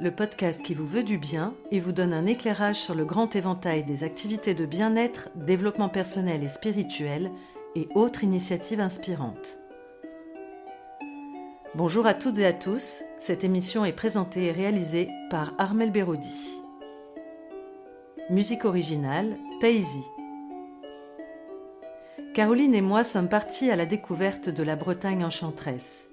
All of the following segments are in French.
Le podcast qui vous veut du bien et vous donne un éclairage sur le grand éventail des activités de bien-être, développement personnel et spirituel et autres initiatives inspirantes. Bonjour à toutes et à tous, cette émission est présentée et réalisée par Armel Berodi. Musique originale, Taïsi. Caroline et moi sommes partis à la découverte de la Bretagne enchanteresse.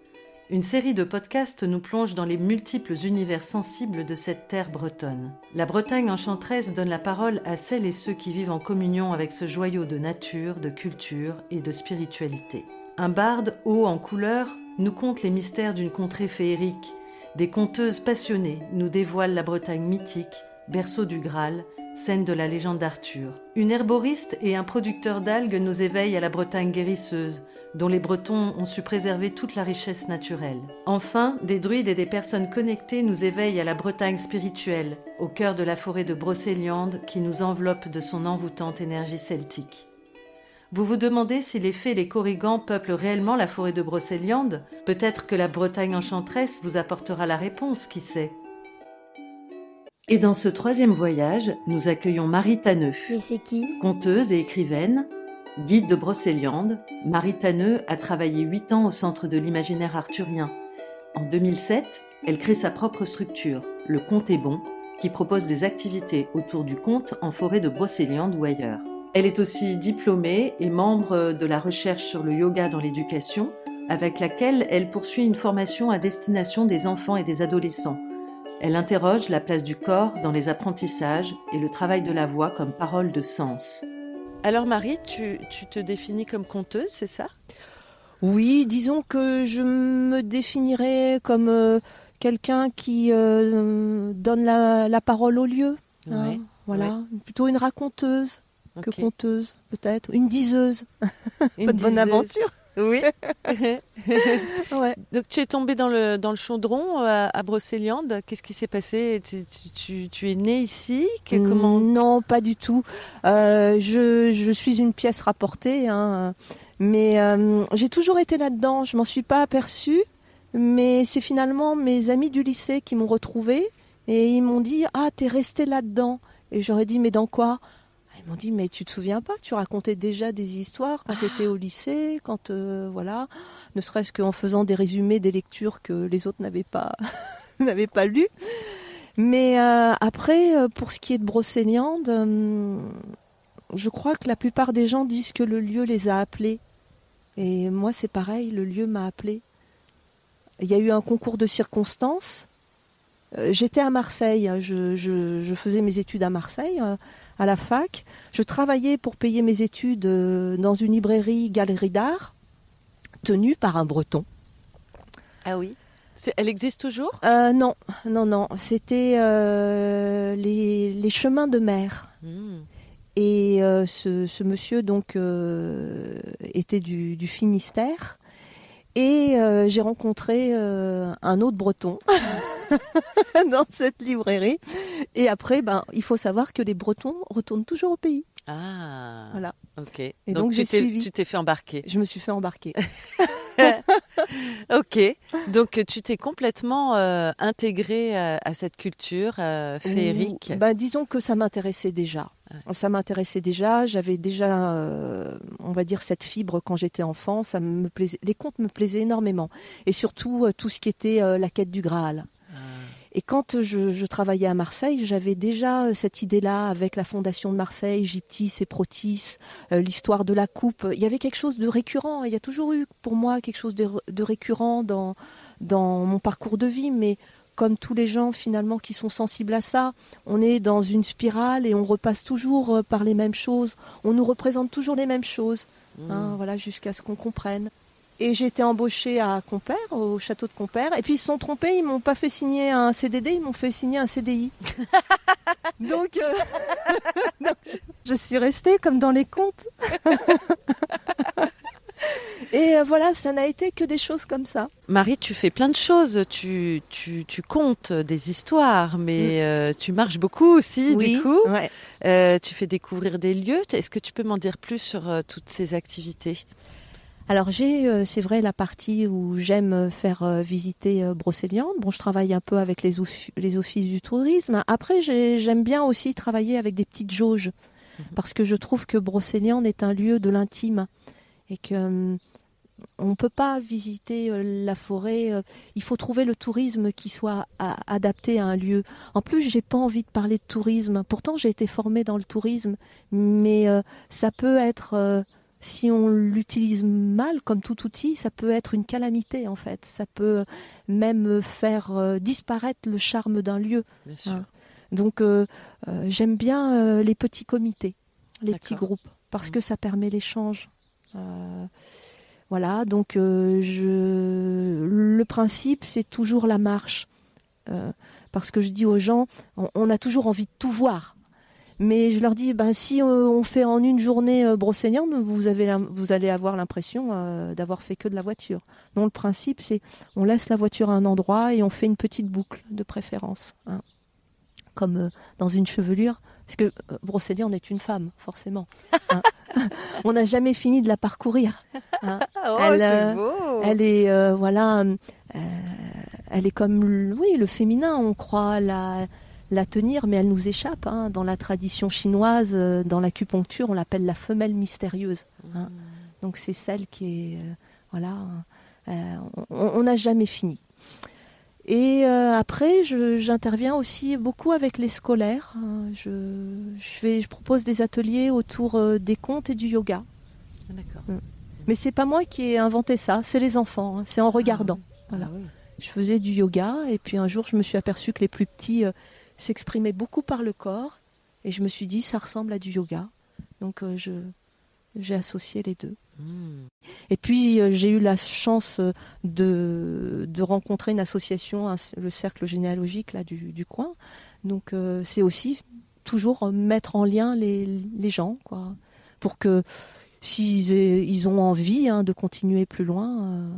Une série de podcasts nous plonge dans les multiples univers sensibles de cette terre bretonne. La Bretagne enchanteresse donne la parole à celles et ceux qui vivent en communion avec ce joyau de nature, de culture et de spiritualité. Un barde haut en couleur nous conte les mystères d'une contrée féerique. Des conteuses passionnées nous dévoilent la Bretagne mythique, berceau du Graal, scène de la légende d'Arthur. Une herboriste et un producteur d'algues nous éveillent à la Bretagne guérisseuse, dont les Bretons ont su préserver toute la richesse naturelle. Enfin, des druides et des personnes connectées nous éveillent à la Bretagne spirituelle, au cœur de la forêt de Brocéliande qui nous enveloppe de son envoûtante énergie celtique. Vous vous demandez si les fées et les corrigans peuplent réellement la forêt de Brocéliande? Peut-être que la Bretagne enchanteresse vous apportera la réponse, qui sait? Et dans ce troisième voyage, nous accueillons Marie Tanneux. Mais c'est qui? Conteuse et écrivaine, Guide de Brocéliande, Marie Tanneux a travaillé 8 ans au Centre de l'imaginaire arthurien. En 2007, elle crée sa propre structure, Le Conte est bon, qui propose des activités autour du conte en forêt de Brocéliande ou ailleurs. Elle est aussi diplômée et membre de la recherche sur le yoga dans l'éducation, avec laquelle elle poursuit une formation à destination des enfants et des adolescents. Elle interroge la place du corps dans les apprentissages et le travail de la voix comme parole de sens. Alors Marie, tu, te définis comme conteuse, c'est ça? Oui, disons que je me définirais comme euh, quelqu'un qui euh, donne la, parole au lieu. Hein, voilà, plutôt une raconteuse que conteuse, peut-être, une diseuse. Une bonne aventure. Oui. Donc tu es tombée dans le, dans le chaudron euh, à, Brocéliande. Qu'est-ce qui s'est passé? Tu, tu, es née ici? Comment? Non, pas du tout. Euh, je, je, suis une pièce rapportée, hein. mais euh, j'ai toujours été là-dedans. Je m'en suis pas aperçue, mais c'est finalement mes amis du lycée qui m'ont retrouvée et ils m'ont dit Ah, t'es restée là-dedans. Et j'aurais dit Mais dans quoi? M'ont dit mais tu te souviens pas, tu racontais déjà des histoires quand tu étais au lycée, quand euh, voilà, ne serait-ce qu'en faisant des résumés des lectures que les autres n'avaient pas lues. Mais euh, après, euh, pour ce qui est de Brocéliande, je crois que la plupart des gens disent que le lieu les a appelés. Et moi, c'est pareil, le lieu m'a appelé. Il y a eu un concours de circonstances. J'étais à Marseille, hein, je, je, faisais mes études à Marseille à la fac. Je travaillais pour payer mes études euh, dans une librairie galerie d'art tenue par un breton. Ah oui elle existe toujours? Euh, Non, non, non. C'était euh, les, chemins de mer. Hmm. Et ce, monsieur donc était du, du, Finistère. Et j'ai rencontré un autre breton dans cette librairie. Et après, ben, il faut savoir que les Bretons retournent toujours au pays. Ah. Voilà. Ok. Et donc, tu t'es fait embarquer. Je me suis fait embarquer. ok. Donc tu t'es complètement euh, intégrée à, cette culture euh, féerique. Ben, disons que ça m'intéressait déjà. Ça m'intéressait déjà. J'avais déjà, euh, on va dire, cette fibre quand j'étais enfant. Ça me plaisait. Les contes me plaisaient énormément. Et surtout tout ce qui était la quête du Graal. Et quand je, travaillais à Marseille, j'avais déjà euh, cette idée-là avec la fondation de Marseille, Gyptis et Protis, euh, l'histoire de la coupe. Il y avait quelque chose de récurrent. Il y a toujours eu pour moi quelque chose de, récurrent dans, dans mon parcours de vie, mais comme tous les gens finalement qui sont sensibles à ça, on est dans une spirale et on repasse toujours euh, par les mêmes choses. On nous représente toujours les mêmes choses, hein, mmh. voilà, jusqu'à ce qu'on comprenne. Et j'ai été embauchée à Compère, au château de Compère. Et puis ils se sont trompés, ils m'ont pas fait signer un CDD, ils m'ont fait signer un CDI. Euh, donc, je suis restée comme dans les contes. Et euh, voilà, ça n'a été que des choses comme ça. Marie, tu fais plein de choses. Tu, tu, tu comptes des histoires, mais mm. euh, tu marches beaucoup aussi, du coup. tu fais découvrir des lieux. Est-ce que tu peux m'en dire plus sur toutes ces activités? Alors j'ai, c'est vrai, la partie où j'aime faire visiter Brocéliande. Bon, je travaille un peu avec les, les offices du tourisme. Après, j'aime bien aussi travailler avec des petites jauges mhm. parce que je trouve que Brocéliande est un lieu de l'intime et que hum, on ne peut pas visiter euh, la forêt. Euh, il faut trouver le tourisme qui soit adapté à un lieu. En plus, j'ai pas envie de parler de tourisme. Pourtant, j'ai été formée dans le tourisme, mais euh, ça peut être, si on l'utilise mal, comme tout outil, ça peut être une calamité en fait. Ça peut même faire disparaître le charme d'un lieu. Hein. Donc, j'aime bien les petits comités, les petits groupes, parce mmh. que ça permet l'échange. Voilà, donc euh, je... le principe, c'est toujours la marche. Euh, parce que je dis aux gens, on, a toujours envie de tout voir. Mais je leur dis, ben, si euh, on fait en une journée Brocéliande, vous, avez vous allez avoir l'impression d'avoir fait que de la voiture. Donc le principe, c'est on laisse la voiture à un endroit et on fait une petite boucle de préférence. Hein. Comme dans une chevelure, parce que Brocéliande est une femme, forcément. Hein. on n'a jamais fini de la parcourir. Hein. Oh, elle, est euh, elle est euh, voilà, euh, elle est comme oui le féminin. On croit la la tenir, mais elle nous échappe. Hein. Dans la tradition chinoise, dans l'acupuncture, on l'appelle la femelle mystérieuse. Hein. Mm. Donc c'est celle qui est voilà. on n'a jamais fini. Et après, j'interviens aussi beaucoup avec les scolaires. Je, je, je propose des ateliers autour des contes et du yoga. D'accord. Mm. Mais c'est pas moi qui ai inventé ça, c'est les enfants, hein. c'est en regardant. Ah voilà. Ah je faisais du yoga et puis un jour je me suis aperçue que les plus petits euh, s'exprimaient beaucoup par le corps et je me suis dit ça ressemble à du yoga. Donc euh, je j'ai associé les deux. Hmm. Et puis euh, j'ai eu la chance de, de rencontrer une association, le cercle généalogique là du, du coin. Donc c'est aussi toujours mettre en lien les, les gens quoi, pour que s'ils ils ont envie hein, de continuer plus loin, euh,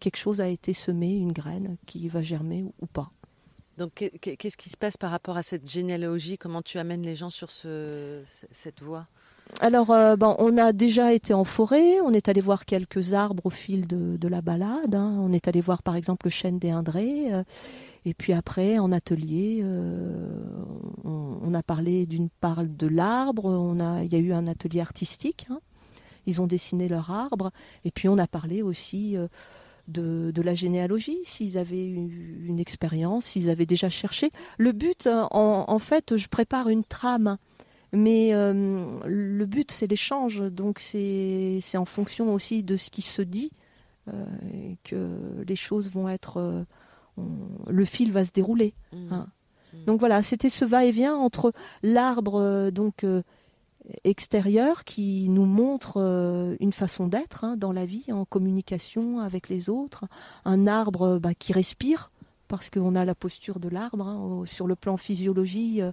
quelque chose a été semé, une graine qui va germer ou, pas. Donc, qu'est-ce qui se passe par rapport à cette généalogie? Comment tu amènes les gens sur ce, cette voie? Alors, euh, ben, on a déjà été en forêt, on est allé voir quelques arbres au fil de, la balade. Hein. On est allé voir, par exemple, le chêne des Indrés. Euh, et puis après, en atelier, on, a parlé d'une part de l'arbre. Il y a eu un atelier artistique. Hein ils ont dessiné leur arbre, et puis on a parlé aussi euh, de, la généalogie, s'ils avaient eu une expérience, s'ils avaient déjà cherché. Le but, euh, en, fait, je prépare une trame, mais euh, le but, c'est l'échange, donc c'est en fonction aussi de ce qui se dit que les choses vont être... le fil va se dérouler. Mmh. Hein. Mmh. Donc voilà, c'était ce va-et-vient entre l'arbre donc extérieur qui nous montre euh, une façon d'être hein, dans la vie, en communication avec les autres, un arbre bah, qui respire parce qu'on a la posture de l'arbre hein, sur le plan physiologie, euh,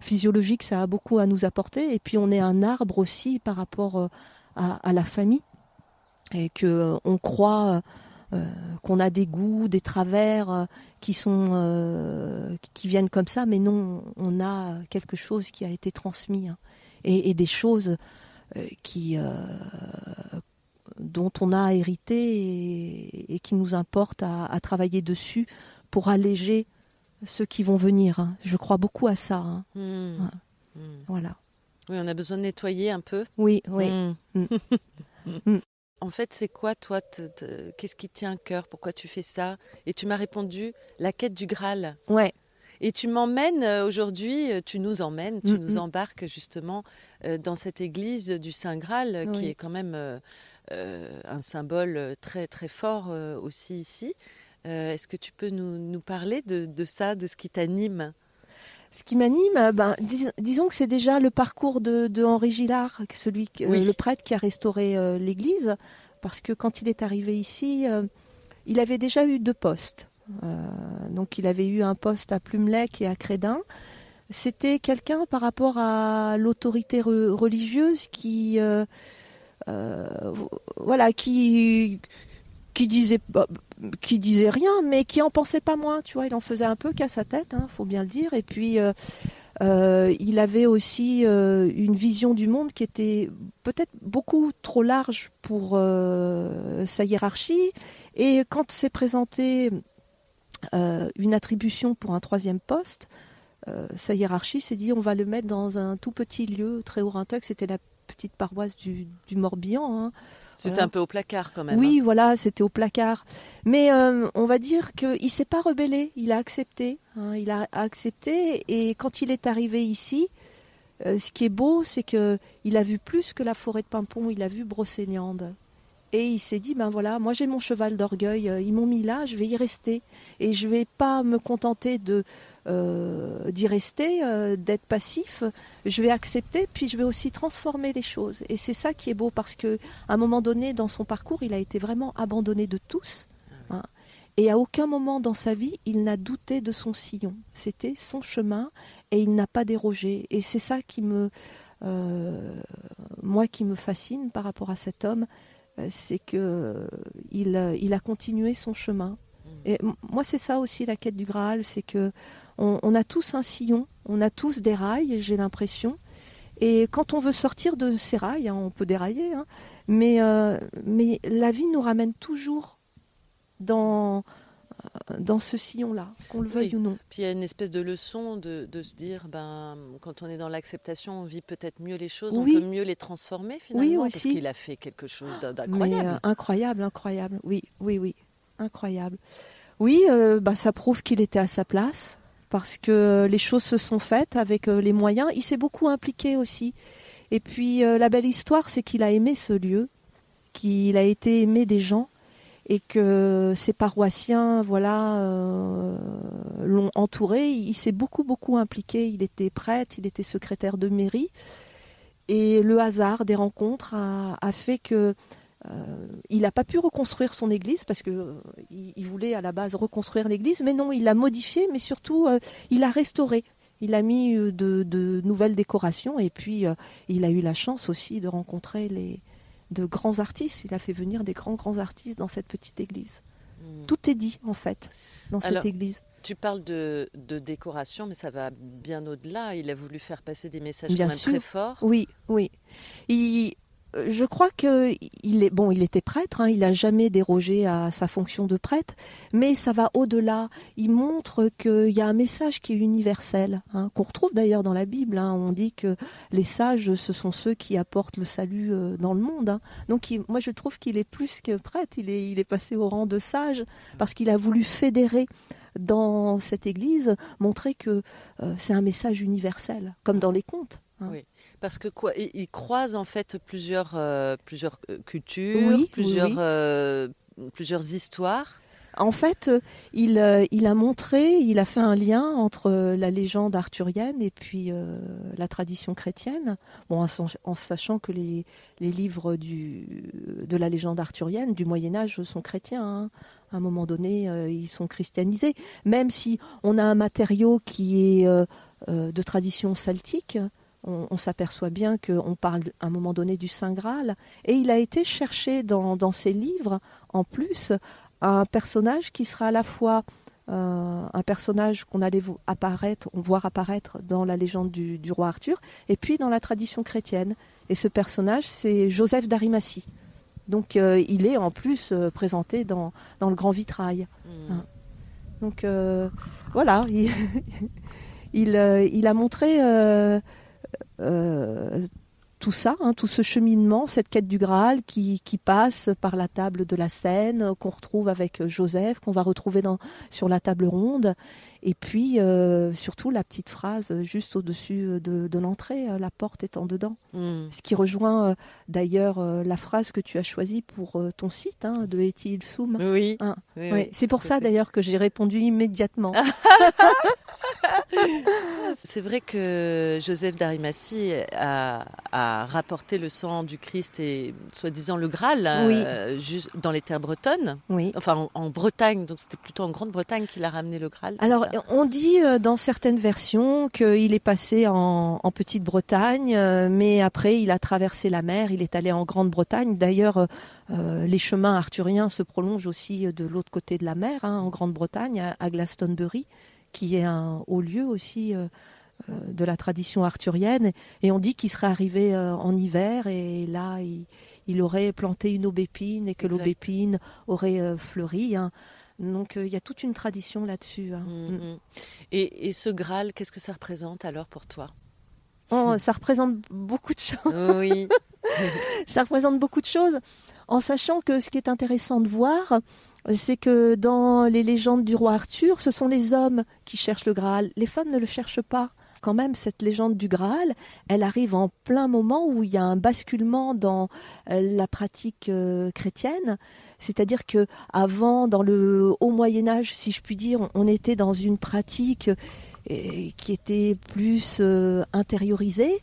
physiologique, ça a beaucoup à nous apporter. Et puis on est un arbre aussi par rapport euh, à, la famille et que on croit qu'on a des goûts, des travers qui sont qui viennent comme ça, mais non, on a quelque chose qui a été transmis. Hein et, des choses euh, qui, euh, dont on a hérité et, qui nous importe à, travailler dessus pour alléger ceux qui vont venir. Hein. Je crois beaucoup à ça. Hein. Hmm. Hmm. Voilà. Oui, on a besoin de nettoyer un peu. Oui, oui. Hmm. En fait, c'est quoi, toi Qu'est-ce qui tient à cœur? Pourquoi tu fais ça? Et tu m'as répondu la quête du Graal. Ouais. Et tu m'emmènes euh, aujourd'hui, euh, tu nous emmènes, tu nous embarques justement euh, dans cette église du Saint Graal, qui est quand même un symbole très très fort aussi ici. Est-ce que tu peux nous, parler de, ça, de ce qui t'anime? Ce qui m'anime, ben, disons que c'est déjà le parcours de, Henri Gillard, celui, le prêtre qui a restauré l'église, parce que quand il est arrivé ici, il avait déjà eu deux postes. Euh, donc il avait eu un poste à Plumelec et à Crédin. C'était quelqu'un par rapport à l'autorité religieuse qui, euh, euh, voilà, qui disait qui disait rien mais qui en pensait pas moins tu vois il en faisait un peu qu'à sa tête hein, faut bien le dire et puis il avait aussi une vision du monde qui était peut-être beaucoup trop large pour sa hiérarchie. Et quand s'est présenté une attribution pour un troisième poste, sa hiérarchie s'est dit on va le mettre dans un tout petit lieu très haut C'était la petite paroisse du, Morbihan. Hein. C'était un peu au placard quand même. Oui, hein. voilà, c'était au placard. Mais euh, on va dire qu'il ne s'est pas rebellé, il a accepté. Hein, il a accepté et quand il est arrivé ici, euh, ce qui est beau, c'est qu'il a vu plus que la forêt de Pimpon, il a vu Brocéliande. Et il s'est dit, ben voilà, moi j'ai mon cheval d'orgueil, euh, ils m'ont mis là, je vais y rester. Et je ne vais pas me contenter euh, d'y rester, euh, d'être passif. Je vais accepter, puis je vais aussi transformer les choses. Et c'est ça qui est beau, parce qu'à un moment donné, dans son parcours, il a été vraiment abandonné de tous. Hein. et à aucun moment dans sa vie, il n'a douté de son sillon. C'était son chemin, et il n'a pas dérogé. Et c'est ça qui me... moi qui me fascine par rapport à cet homme, c'est que euh, il, euh, il, a continué son chemin. Mm. Et moi, c'est ça aussi la quête du Graal, c'est que on, a tous un sillon, on a tous des rails, j'ai l'impression. Et quand on veut sortir de ces rails, hein, on peut dérailler, hein, mais, mais la vie nous ramène toujours dans, dans ce sillon-là, qu'on le veuille ou non. Puis il y a une espèce de leçon de, de se dire, ben, quand on est dans l'acceptation, on vit peut-être mieux les choses, on peut mieux les transformer finalement, oui, aussi. parce qu'il a fait quelque chose d'incroyable. Euh, incroyable, incroyable, oui, oui, oui, incroyable. Oui, euh, bah, ça prouve qu'il était à sa place, parce que les choses se sont faites avec euh, les moyens. Il s'est beaucoup impliqué aussi. Et puis la belle histoire, c'est qu'il a aimé ce lieu, qu'il a été aimé des gens et que ses paroissiens voilà euh, l'ont entouré. Il s'est beaucoup beaucoup impliqué. Il était prêtre, il était secrétaire de mairie, et le hasard des rencontres a, fait que euh, il n'a pas pu reconstruire son église parce que euh, il, voulait à la base reconstruire l'église, mais non, il l'a modifié, mais surtout il a restauré. Il a mis de nouvelles décorations et puis il a eu la chance aussi de rencontrer les, de grands artistes. Il a fait venir des grands, grands artistes dans cette petite église. Hmm. Tout est dit, en fait, dans cette église. Tu parles de, décoration, mais ça va bien au-delà. Il a voulu faire passer des messages quand même très forts. Oui, oui. Il, je crois que il est bon, il était prêtre, hein, il n'a jamais dérogé à sa fonction de prêtre, mais ça va au-delà. Il montre qu'il y a un message qui est universel, hein, qu'on retrouve d'ailleurs dans la Bible. Hein. on dit que les sages, ce sont ceux qui apportent le salut euh, dans le monde. Donc, moi, je trouve qu'il est plus que prêtre. Il est, passé au rang de sage parce qu'il a voulu fédérer dans cette Église, montrer que euh, c'est un message universel, comme dans les contes. Hein. Oui, parce que quoi, il, croise en fait plusieurs, euh, plusieurs euh, cultures, plusieurs, euh, plusieurs histoires. En fait, il, il, a montré, il a fait un lien entre la légende arthurienne et puis la tradition chrétienne, bon, en, sachant que les, les, livres du, de la légende arthurienne du Moyen Âge sont chrétiens. Hein. À un moment donné, ils sont christianisés, même si on a un matériau qui est de tradition celtique on, s'aperçoit bien qu'on parle à un moment donné du Saint Graal. Et il a été cherché dans, ses livres, en plus, un personnage qui sera à la fois euh, un personnage qu'on allait apparaître, on voir apparaître dans la légende du, roi Arthur, et puis dans la tradition chrétienne. Et ce personnage, c'est Joseph d'Arimathie. Donc euh, il est en plus euh, présenté dans, le grand vitrail. Hmm. Hein. Donc voilà, il, il, a montré tout ça, hein, tout ce cheminement, cette quête du Graal qui, passe par la table de la scène, qu'on retrouve avec Joseph, qu'on va retrouver sur la table ronde, et puis euh, surtout la petite phrase juste au-dessus de, l'entrée, la porte étant dedans. Hmm. Ce qui rejoint euh, d'ailleurs la phrase que tu as choisie pour ton site hein, de Eti Ilsoum. Oui. Hein. C'est pour ça d'ailleurs que j'ai répondu immédiatement. C'est vrai que Joseph d'Arimathie a, rapporté le sang du Christ et soi-disant le Graal euh, juste dans les terres bretonnes. Oui. Enfin, en, Bretagne, donc c'était plutôt en Grande-Bretagne qu'il a ramené le Graal. Alors, on dit euh, dans certaines versions qu'il est passé en, Petite-Bretagne, euh, mais après il a traversé la mer, il est allé en Grande-Bretagne. D'ailleurs, les chemins arthuriens se prolongent aussi de l'autre côté de la mer, hein, en Grande-Bretagne, à Glastonbury qui est un haut lieu aussi euh, de la tradition arthurienne. Et on dit qu'il serait arrivé en hiver et là, il, aurait planté une aubépine et que l'aubépine aurait fleuri. Hein. Donc il y a toute une tradition là-dessus. Hein. Mm, mm. Et, et, ce Graal, qu'est-ce que ça représente alors pour toi? Oh, Ça représente beaucoup de choses. Oui. ça représente beaucoup de choses, en sachant que ce qui est intéressant de voir, c'est que dans les légendes du roi Arthur, ce sont les hommes qui cherchent le Graal. Les femmes ne le cherchent pas. Quand même, cette légende du Graal, elle arrive en plein moment où il y a un basculement dans euh, la pratique euh, chrétienne. C'est-à-dire que avant, dans le haut Moyen Âge, si je puis dire, on était dans une pratique euh, qui était plus intériorisée,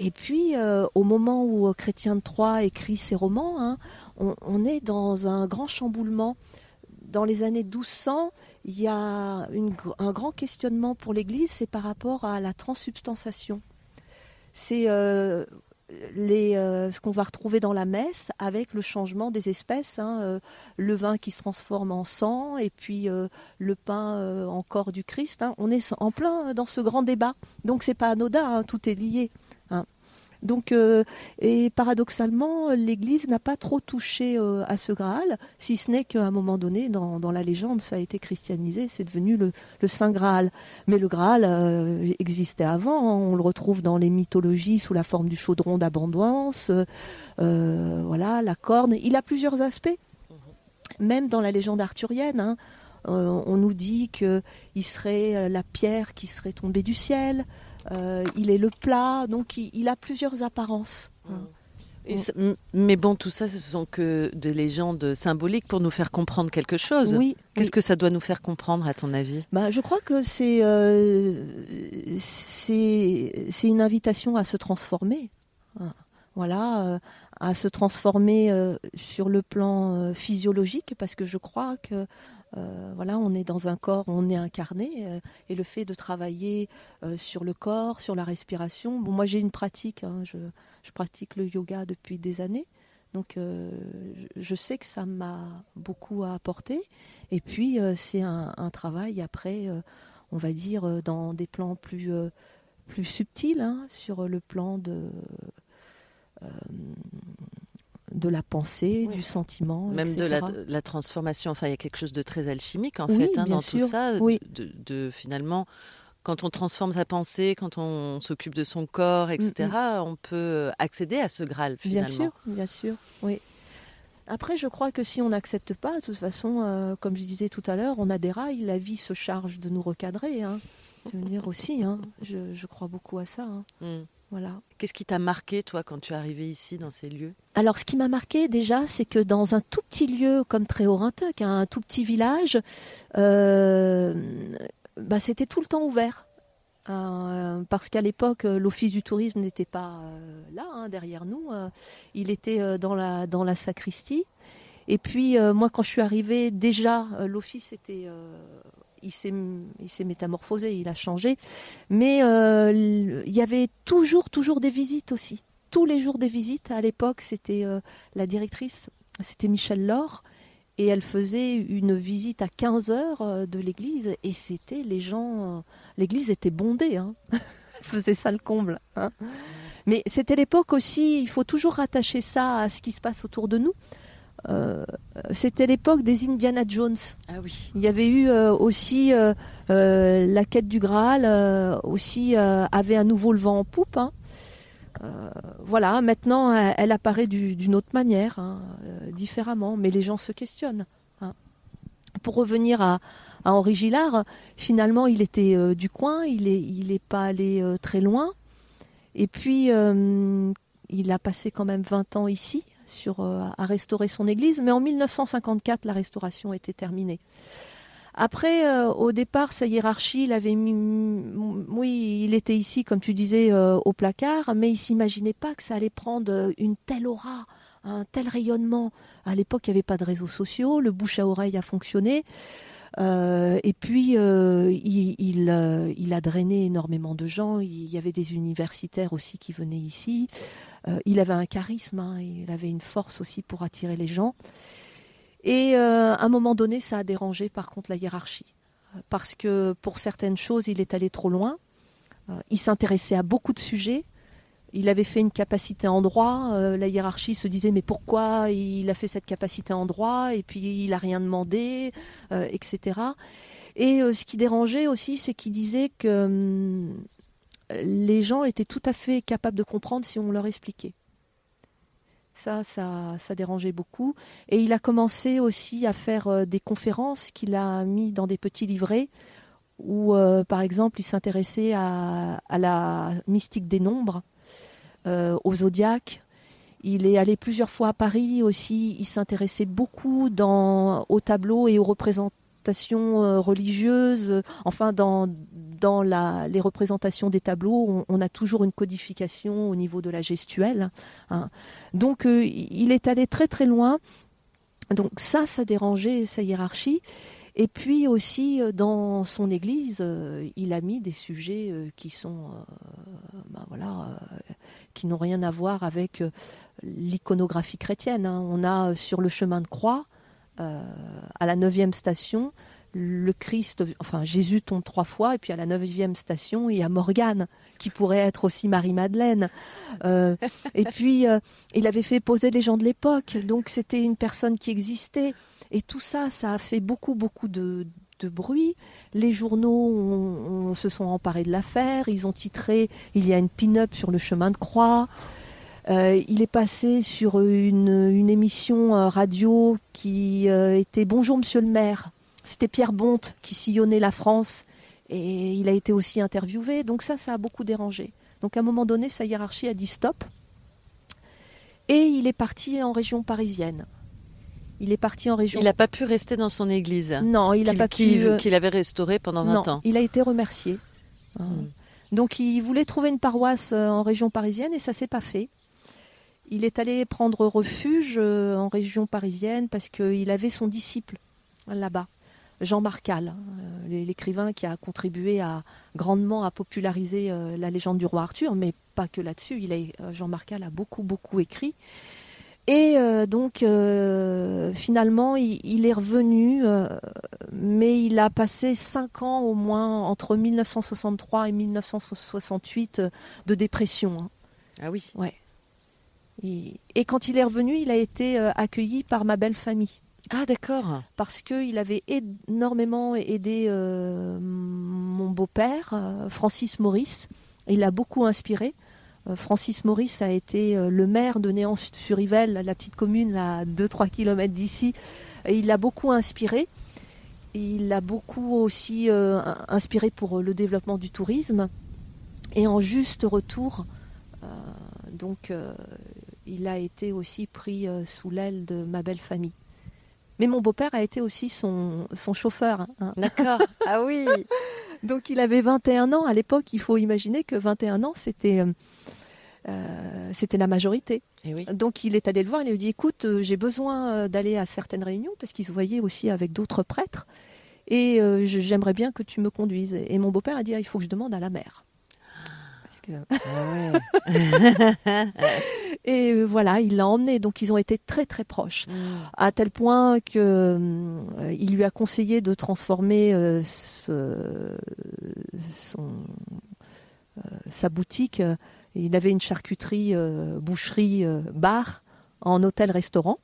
et puis, au moment où Chrétien de Troyes écrit ses romans, hein, on, est dans un grand chamboulement. Dans les années 1200, il y a un grand questionnement pour l'Église, c'est par rapport à la transsubstantiation. C'est euh, ce qu'on va retrouver dans la messe avec le changement des espèces, hein, le vin qui se transforme en sang et puis le pain en corps du Christ. Hein. On est en plein dans ce grand débat, donc c'est pas anodin, tout est lié. Donc, euh, et paradoxalement, l'Église n'a pas trop touché euh, à ce Graal, si ce n'est qu'à un moment donné, dans, la légende, ça a été christianisé, c'est devenu le, Saint Graal. Mais le Graal euh, existait avant, hein. on le retrouve dans les mythologies sous la forme du chaudron d'abondance, voilà, la corne. Il a plusieurs aspects, même dans la légende arthurienne. Hein. on nous dit qu'il serait la pierre qui serait tombée du ciel. Euh, il est le plat, donc il, a plusieurs apparences. mais bon, tout ça, ce sont que des légendes symboliques pour nous faire comprendre quelque chose. Oui. Qu'est-ce que ça doit nous faire comprendre, à ton avis? Bah, Je crois que c'est euh, c'est une invitation à se transformer. Voilà, euh, à se transformer sur le plan physiologique, parce que je crois que euh, voilà, on est dans un corps, on est incarné, euh, et le fait de travailler euh, sur le corps, sur la respiration. Bon, moi j'ai une pratique, hein, je, pratique le yoga depuis des années, donc je sais que ça m'a beaucoup apporté. Et puis c'est un, travail après, on va dire, dans des plans plus plus subtils, hein, sur le plan de de la pensée, du sentiment. Même de la, transformation. Enfin, il y a quelque chose de très alchimique, en fait, hein, dans tout ça. De, finalement, quand on transforme sa pensée, quand on s'occupe de son corps, etc., mm, mm. on peut accéder à ce Graal, finalement. Bien sûr, bien sûr, oui. Après, je crois que si on n'accepte pas, de toute façon, euh, comme je disais tout à l'heure, on a des rails, la vie se charge de nous recadrer. Hein. Je veux dire aussi, hein, je, crois beaucoup à ça. Hein. Mm. Qu'est-ce qui t'a marqué, toi, quand tu es arrivé ici, dans ces lieux? Alors, ce qui m'a marqué déjà, c'est que dans un tout petit lieu comme Tréorintec, un tout petit village, euh, bah, c'était tout le temps ouvert. Euh, parce qu'à l'époque, l'office du tourisme n'était pas euh, là, hein, derrière nous. il était dans, la, dans la sacristie. Et puis, moi, quand je suis arrivée, déjà, l'office était il s'est métamorphosé, il a changé. Mais euh, il y avait toujours, toujours des visites aussi. Tous les jours des visites. À l'époque, c'était euh, la directrice, c'était Michel Laure. Et elle faisait une visite à 15 heures euh, de l'église. Et c'était les gens. l'église était bondée. Hein. elle faisait ça le comble. Hein. Mais c'était l'époque aussi, il faut toujours rattacher ça à ce qui se passe autour de nous. Euh, c'était l'époque des Indiana Jones. Ah oui. Il y avait eu euh, aussi euh, la quête du Graal, aussi avait à nouveau le vent en poupe. Hein. voilà, maintenant elle, apparaît d'une autre manière, hein, différemment, mais les gens se questionnent. Hein. Pour revenir à, Henri Gillard, finalement il était du coin, il n'est il est pas allé très loin, et puis il a passé quand même 20 ans ici, sur, euh, à restaurer son église, mais en 1954, la restauration était terminée. Après, euh, au départ, sa hiérarchie, il mis, oui, il était ici, comme tu disais, euh, au placard, mais il s'imaginait pas que ça allait prendre une telle aura, un tel rayonnement. À l'époque, il n'y avait pas de réseaux sociaux, le bouche à oreille a fonctionné. Et puis, il, il, a drainé énormément de gens. Il y avait des universitaires aussi qui venaient ici. Euh, il avait un charisme, hein, il avait une force aussi pour attirer les gens. Et euh, à un moment donné, ça a dérangé par contre la hiérarchie. Parce que pour certaines choses, il est allé trop loin. il s'intéressait à beaucoup de sujets. Il avait fait une capacité en droit. la hiérarchie se disait mais pourquoi il a fait cette capacité en droit et puis il n'a rien demandé, etc. Et ce qui dérangeait aussi, c'est qu'il disait que hum, les gens étaient tout à fait capables de comprendre si on leur expliquait. Ça, ça, ça dérangeait beaucoup. Et il a commencé aussi à faire euh, des conférences qu'il a mis dans des petits livrets où, euh, par exemple, il s'intéressait à, la mystique des nombres, euh, au zodiaque. Il est allé plusieurs fois à Paris aussi. Il s'intéressait beaucoup aux tableaux et aux représentations euh, religieuse, euh, enfin dans, dans la, les représentations des tableaux, on, a toujours une codification au niveau de la gestuelle. Hein. Donc euh, il est allé très très loin. Donc ça, ça dérangeait sa hiérarchie. Et puis aussi dans son église, il a mis des sujets qui sont, ben qui n'ont rien à voir avec l'iconographie chrétienne. Hein. On a sur le chemin de croix euh, à la neuvième station, le Christ, enfin Jésus tombe trois fois, et puis à la neuvième station, il y a Morgane, qui pourrait être aussi Marie-Madeleine. Euh, et puis, euh, il avait fait poser les gens de l'époque, donc c'était une personne qui existait. Et tout ça, ça a fait beaucoup, beaucoup de, bruit. Les journaux se sont emparés de l'affaire, ils ont titré Il y a une pin-up sur le chemin de croix. Euh, il est passé sur une, émission radio qui était Bonjour Monsieur le maire. C'était Pierre Bonte qui sillonnait la France et il a été aussi interviewé. Donc ça, ça a beaucoup dérangé. Donc à un moment donné, sa hiérarchie a dit stop. Et il est parti en région parisienne. Il est parti en région. Il n'a pas pu rester dans son église. Non, il n'a pas pu. Qu'il avait restauré pendant 20 non, ans. Il a été remercié. Hmm. Donc il voulait trouver une paroisse en région parisienne et ça s'est pas fait. Il est allé prendre refuge euh, en région parisienne parce qu'il avait son disciple là-bas, Jean Marcal, euh, l'écrivain qui a contribué à, grandement à populariser euh, la légende du roi Arthur, mais pas que là-dessus. Jean Marcal a beaucoup, beaucoup écrit. Et donc, finalement, il, est revenu, mais il a passé cinq ans au moins entre 1963 et 1968 de dépression. Hein. Ah oui. Ouais. Et, quand il est revenu, il a été euh, accueilli par ma belle famille. Ah d'accord. Parce qu'il avait énormément aidé euh, mon beau-père, euh, Francis Maurice. Il l'a beaucoup inspiré. Francis Maurice a été le maire de Néant-sur-Yvel, la petite commune à 2-3 km d'ici. Il l'a beaucoup inspiré. il l'a beaucoup aussi inspiré pour le développement du tourisme. Et en juste retour, donc il a été aussi pris euh, sous l'aile de ma belle famille. Mais mon beau-père a été aussi son, son chauffeur. Hein. D'accord. ah oui. Donc il avait 21 ans. À l'époque, il faut imaginer que 21 ans, c'était euh, euh, c'était la majorité. Et eh oui. Donc il est allé le voir, il lui a dit écoute, j'ai besoin d'aller à certaines réunions parce qu'il se voyait aussi avec d'autres prêtres et j'aimerais bien que tu me conduises. Et mon beau-père a dit ah, il faut que je demande à la mère. Ah et euh, voilà, il l'a emmené. Donc ils ont été très très proches, mm. à tel point que euh, il lui a conseillé de transformer euh, sa boutique. Il avait une charcuterie, boucherie, bar en hôtel-restaurant.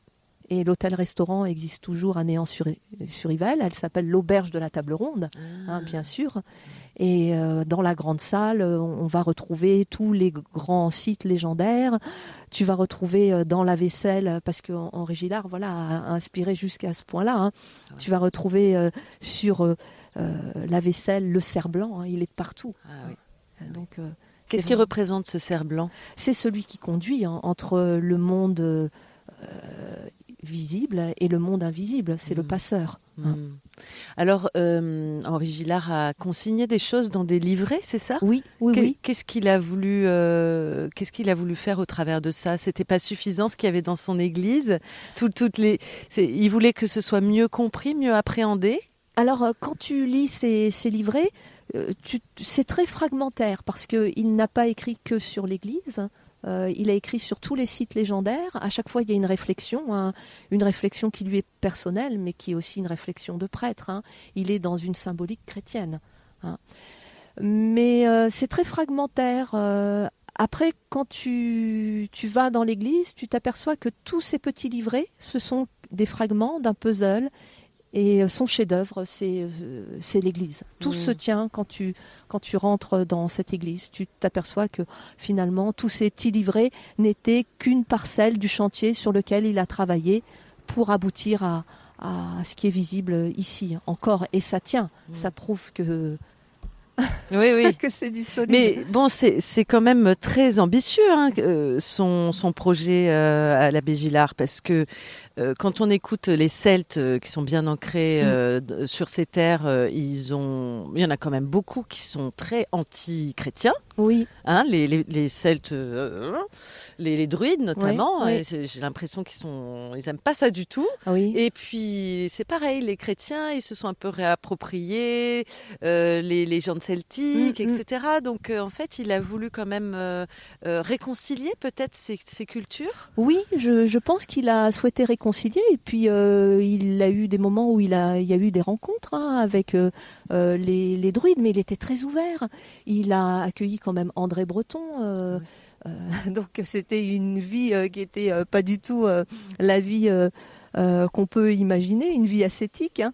Et l'hôtel-restaurant existe toujours à Néant-sur-Yvel. Elle s'appelle l'Auberge de la Table Ronde, hein, ah. bien sûr. Et euh, dans la grande salle, on va retrouver tous les grands sites légendaires. Tu vas retrouver euh, dans la vaisselle, parce qu'Henri Gillard voilà, a inspiré jusqu'à ce point-là, hein. ah tu vas retrouver euh, sur la vaisselle le cerf blanc. Hein, il est de partout. Ah Donc, Qu'est-ce qui représente ce cerf blanc? C'est celui qui conduit hein, entre le monde visible et le monde invisible. C'est le mm. passeur. Hein. Mm. Alors, euh, Henri Gillard a consigné des choses dans des livrets, c'est ça? Oui, oui, oui. Qu'est-ce qu'il a voulu, euh, qu'est-ce qu'il a voulu faire au travers de ça? C'était pas suffisant ce qu'il y avait dans son église? toutes les, il voulait que ce soit mieux compris, mieux appréhendé? Alors, euh, quand tu lis ces, ces livrets, c'est très fragmentaire parce qu'il n'a pas écrit que sur l'Église. Euh, il a écrit sur tous les sites légendaires. À chaque fois, il y a une réflexion, hein. une réflexion qui lui est personnelle, mais qui est aussi une réflexion de prêtre. Hein. Il est dans une symbolique chrétienne. Hein. mais c'est très fragmentaire. après, quand tu vas dans l'église, tu t'aperçois que tous ces petits livrets, ce sont des fragments d'un puzzle et son chef-d'œuvre, c'est c'est l'Église. Tout se tient quand tu quand tu rentres dans cette Église. Tu t'aperçois que finalement tous ces petits livrets n'étaient qu'une parcelle du chantier sur lequel il a travaillé pour aboutir à, à ce qui est visible ici encore. Et ça tient. Ça prouve que oui, oui. que c'est du solide. Mais bon, c'est quand même très ambitieux hein, son, son projet euh, à la Gillard parce que euh, quand on écoute les Celtes euh, qui sont bien ancrés mm. sur ces terres, ils ont, il y en a quand même beaucoup qui sont très anti-chrétiens. Oui. Hein, les, les, les, Celtes, les, les, druides notamment, j'ai l'impression qu'ils sont, ils aiment pas ça du tout. Oui. Et puis c'est pareil, les chrétiens, ils se sont un peu réappropriés les, les gens de celtique, mm, mm. etc. Donc euh, en fait, il a voulu quand même euh, euh, réconcilier peut-être ces, cultures. Oui, je, pense qu'il a souhaité réconcilier et puis il a eu des moments où il, a, il y a eu des rencontres hein, avec les, druides, mais il était très ouvert. Il a accueilli quand même André Breton. donc c'était une vie qui était pas du tout la vie qu'on peut imaginer, une vie ascétique. Hein.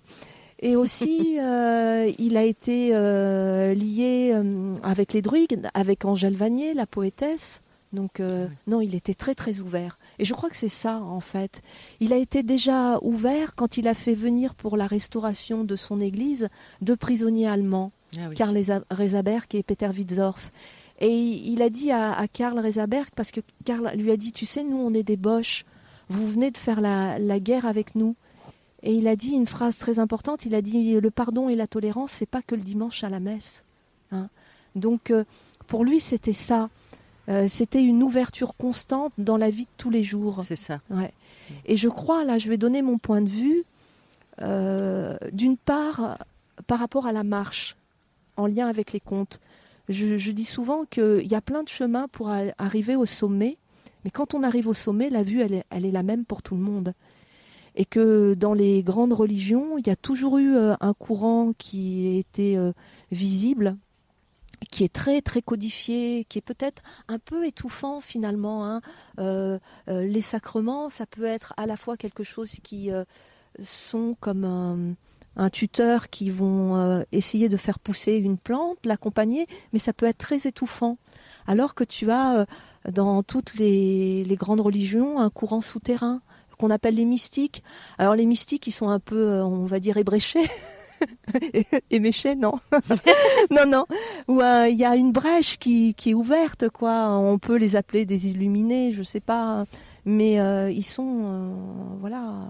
Et aussi, euh, il a été euh, lié euh, avec les druides, avec Angèle Vanier, la poétesse. Donc, ah non, il était très, très ouvert. Et je crois que c'est ça, en fait. Il a été déjà ouvert quand il a fait venir pour la restauration de son église deux prisonniers allemands, ah Karl Rezaberg et Peter Witzorf. Et il a dit à, Karl Rezaberg, parce que Karl lui a dit, tu sais, nous, on est des boches. Vous venez de faire la guerre avec nous. Et il a dit une phrase très importante, il a dit le pardon et la tolérance, c'est pas que le dimanche à la messe. Hein. Donc euh, pour lui, c'était ça. Euh, c'était une ouverture constante dans la vie de tous les jours. C'est ça. Ouais. Et je crois, là, je vais donner mon point de vue, euh, d'une part, par rapport à la marche, en lien avec les contes. Je, dis souvent qu'il y a plein de chemins pour arriver au sommet, mais quand on arrive au sommet, la vue, elle est la même pour tout le monde et que dans les grandes religions, il y a toujours eu euh, un courant qui était euh, visible, qui est très très codifié, qui est peut-être un peu étouffant finalement. Hein. Euh, les sacrements, ça peut être à la fois quelque chose qui sont comme un, tuteur qui vont essayer de faire pousser une plante, l'accompagner, mais ça peut être très étouffant. Alors que tu as dans toutes les grandes religions un courant souterrain qu'on appelle les mystiques. Alors les mystiques, ils sont un peu, euh, on va dire, ébréchés. Éméchés, non. non, non. Ou euh, il y a une brèche qui, qui, est ouverte, quoi. On peut les appeler des illuminés, je sais pas. Mais euh, ils sont, voilà,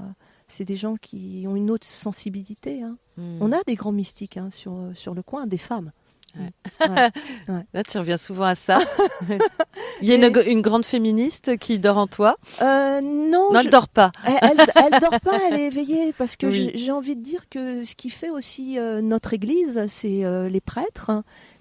c'est des gens qui ont une autre sensibilité. Hein. Hmm. On a des grands mystiques hein, sur, sur le coin, des femmes. Là, tu reviens souvent à ça. Il y a une, grande féministe qui dort en toi euh, Non. Non, elle dort pas. Elle, elle, dort pas, elle est éveillée parce que j'ai envie de dire que ce qui fait aussi euh, notre Église, c'est euh, les prêtres,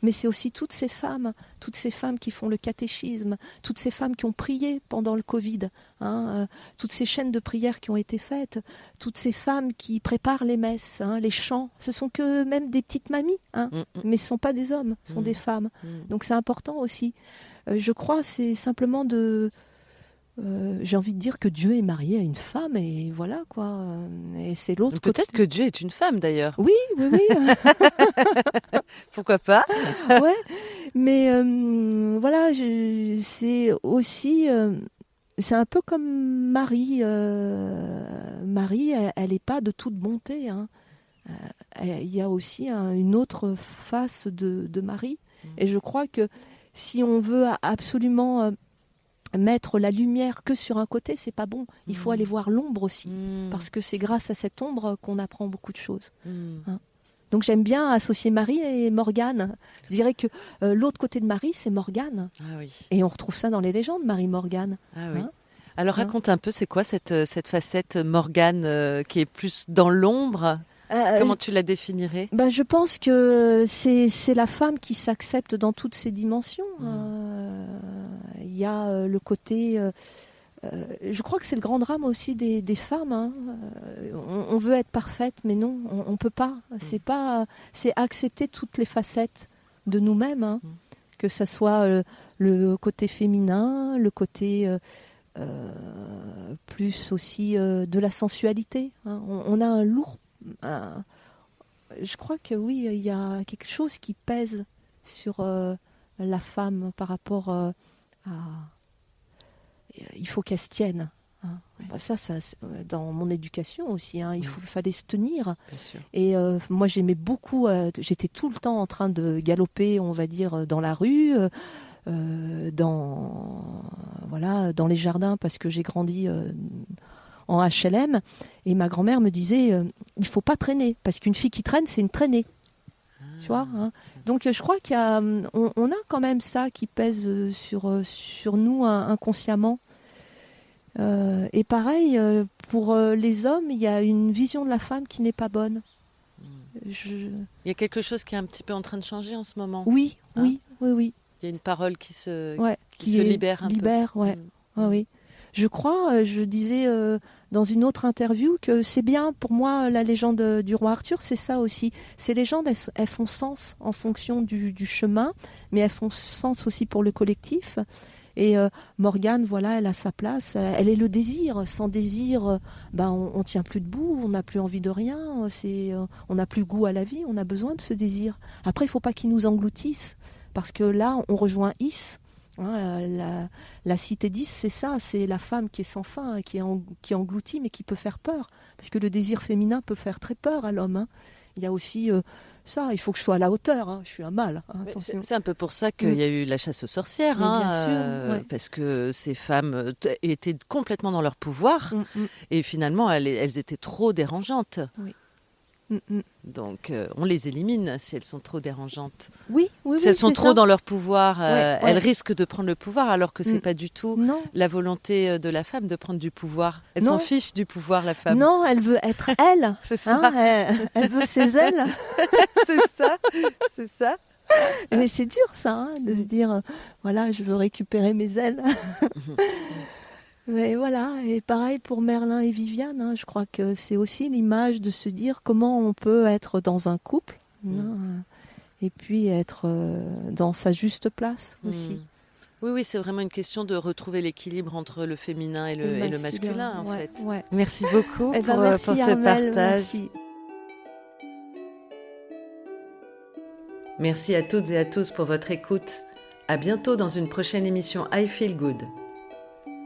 mais c'est aussi toutes ces femmes, toutes ces femmes qui font le catéchisme, toutes ces femmes qui ont prié pendant le Covid, hein, euh, toutes ces chaînes de prières qui ont été faites, toutes ces femmes qui préparent les messes, hein, les chants. Ce sont que même des petites mamies, hein, mm, mm. mais ce ne sont pas des hommes, ce sont mm. des femmes. Donc c'est important aussi. Euh, je crois c'est simplement de euh, j'ai envie de dire que Dieu est marié à une femme et voilà quoi. Et c'est l'autre. Peut-être que Dieu est une femme d'ailleurs. Oui, oui, oui. Pourquoi pas? Ouais, mais euh, voilà, c'est aussi, euh, c'est un peu comme Marie. Marie, elle n'est pas de toute bonté. Hein. Il y a aussi une autre face de, de Marie. Mm. Et je crois que si on veut absolument mettre la lumière que sur un côté, c'est pas bon. Il faut mm. aller voir l'ombre aussi, mm. parce que c'est grâce à cette ombre qu'on apprend beaucoup de choses. Mm. Hein. Donc j'aime bien associer Marie et Morgane. Je dirais que euh, l'autre côté de Marie, c'est Morgane. Ah oui. Et on retrouve ça dans les légendes, Marie-Morgane. Ah oui. Hein. Alors hein. raconte un peu, c'est quoi cette, euh, cette facette Morgane euh, qui est plus dans l'ombre? Comment tu la définirais? Ben, Je pense que c'est la femme qui s'accepte dans toutes ses dimensions. Il y a euh, le côté euh, euh, je crois que c'est le grand drame aussi des, femmes. Hein. On, veut être parfaite, mais non, on, ne peut pas. C'est pas, c'est accepter toutes les facettes de nous-mêmes, hein. mm. que ce soit le côté féminin, le côté euh, plus aussi de la sensualité. Hein. On, a un lourd. je crois que oui, il y a quelque chose qui pèse sur la femme par rapport à. Il faut qu'elle se tienne. Hein. Bah, ça, ça euh, dans mon éducation aussi, hein, il fallait se tenir. Et euh, moi, j'aimais beaucoup. Euh, j'étais tout le temps en train de galoper, on va dire, dans la rue, dans voilà, dans les jardins, parce que j'ai grandi en HLM. Et ma grand-mère me disait, il faut pas traîner, parce qu'une fille qui traîne, c'est une traînée. Tu vois hein. Donc, je crois qu'il a, on, a quand même ça qui pèse sur sur nous inconsciemment. Euh, et pareil, euh, pour euh, les hommes, il y a une vision de la femme qui n'est pas bonne. Hmm. Il y a quelque chose qui est un petit peu en train de changer en ce moment. Oui, hein oui, oui, oui. Il y a une parole qui se, qui, se libère un libère, peu. Ouais. Hmm. oui. Je crois, je disais dans une autre interview que c'est bien pour moi la légende du roi Arthur, c'est ça aussi. Ces légendes, elles, font sens en fonction du, chemin, mais elles font sens aussi pour le collectif. Et euh, Morgane, voilà, elle a sa place. Elle est le désir. Sans désir, euh, ben, on, ne tient plus debout, on n'a plus envie de rien. Euh, on n'a plus goût à la vie. On a besoin de ce désir. Après, il faut pas qu'il nous engloutisse, parce que là, on rejoint Is. Hein, la, cité 10, c'est ça, c'est la femme qui est sans fin, qui, est qui engloutit, mais qui peut faire peur. Parce que le désir féminin peut faire très peur à l'homme. Hein. Il y a aussi ça, il faut que je sois à la hauteur. Hein. Je suis un mâle. Hein, c'est un peu pour ça qu'il y a eu la chasse aux sorcières, hein, euh, parce que ces femmes euh, étaient complètement dans leur pouvoir mm, mm. et finalement elles, elles, étaient trop dérangeantes. Oui. Mm, mm. Donc, euh, on les élimine si elles sont trop dérangeantes. Oui, oui, Si elles sont trop dans leur pouvoir, euh, elles risquent de prendre le pouvoir, alors que c'est n'est mm. pas du tout la volonté euh, de la femme de prendre du pouvoir. Elle s'en fiche du pouvoir, la femme. Non, elle veut être elle. c'est ça. Hein, elle, veut ses ailes. c'est ça. C'est ça. Mais c'est dur, ça, hein, de se dire, voilà, je veux récupérer mes ailes. Mais voilà, et pareil pour Merlin et Viviane, hein, je crois que c'est aussi l'image de se dire comment on peut être dans un couple mm. hein, et puis être euh, dans sa juste place mm. aussi. Oui, oui, c'est vraiment une question de retrouver l'équilibre entre le féminin et le, masculin, en fait. Merci beaucoup ben, pour, ce partage. Merci à toutes et à tous pour votre écoute. À bientôt dans une prochaine émission I Feel Good.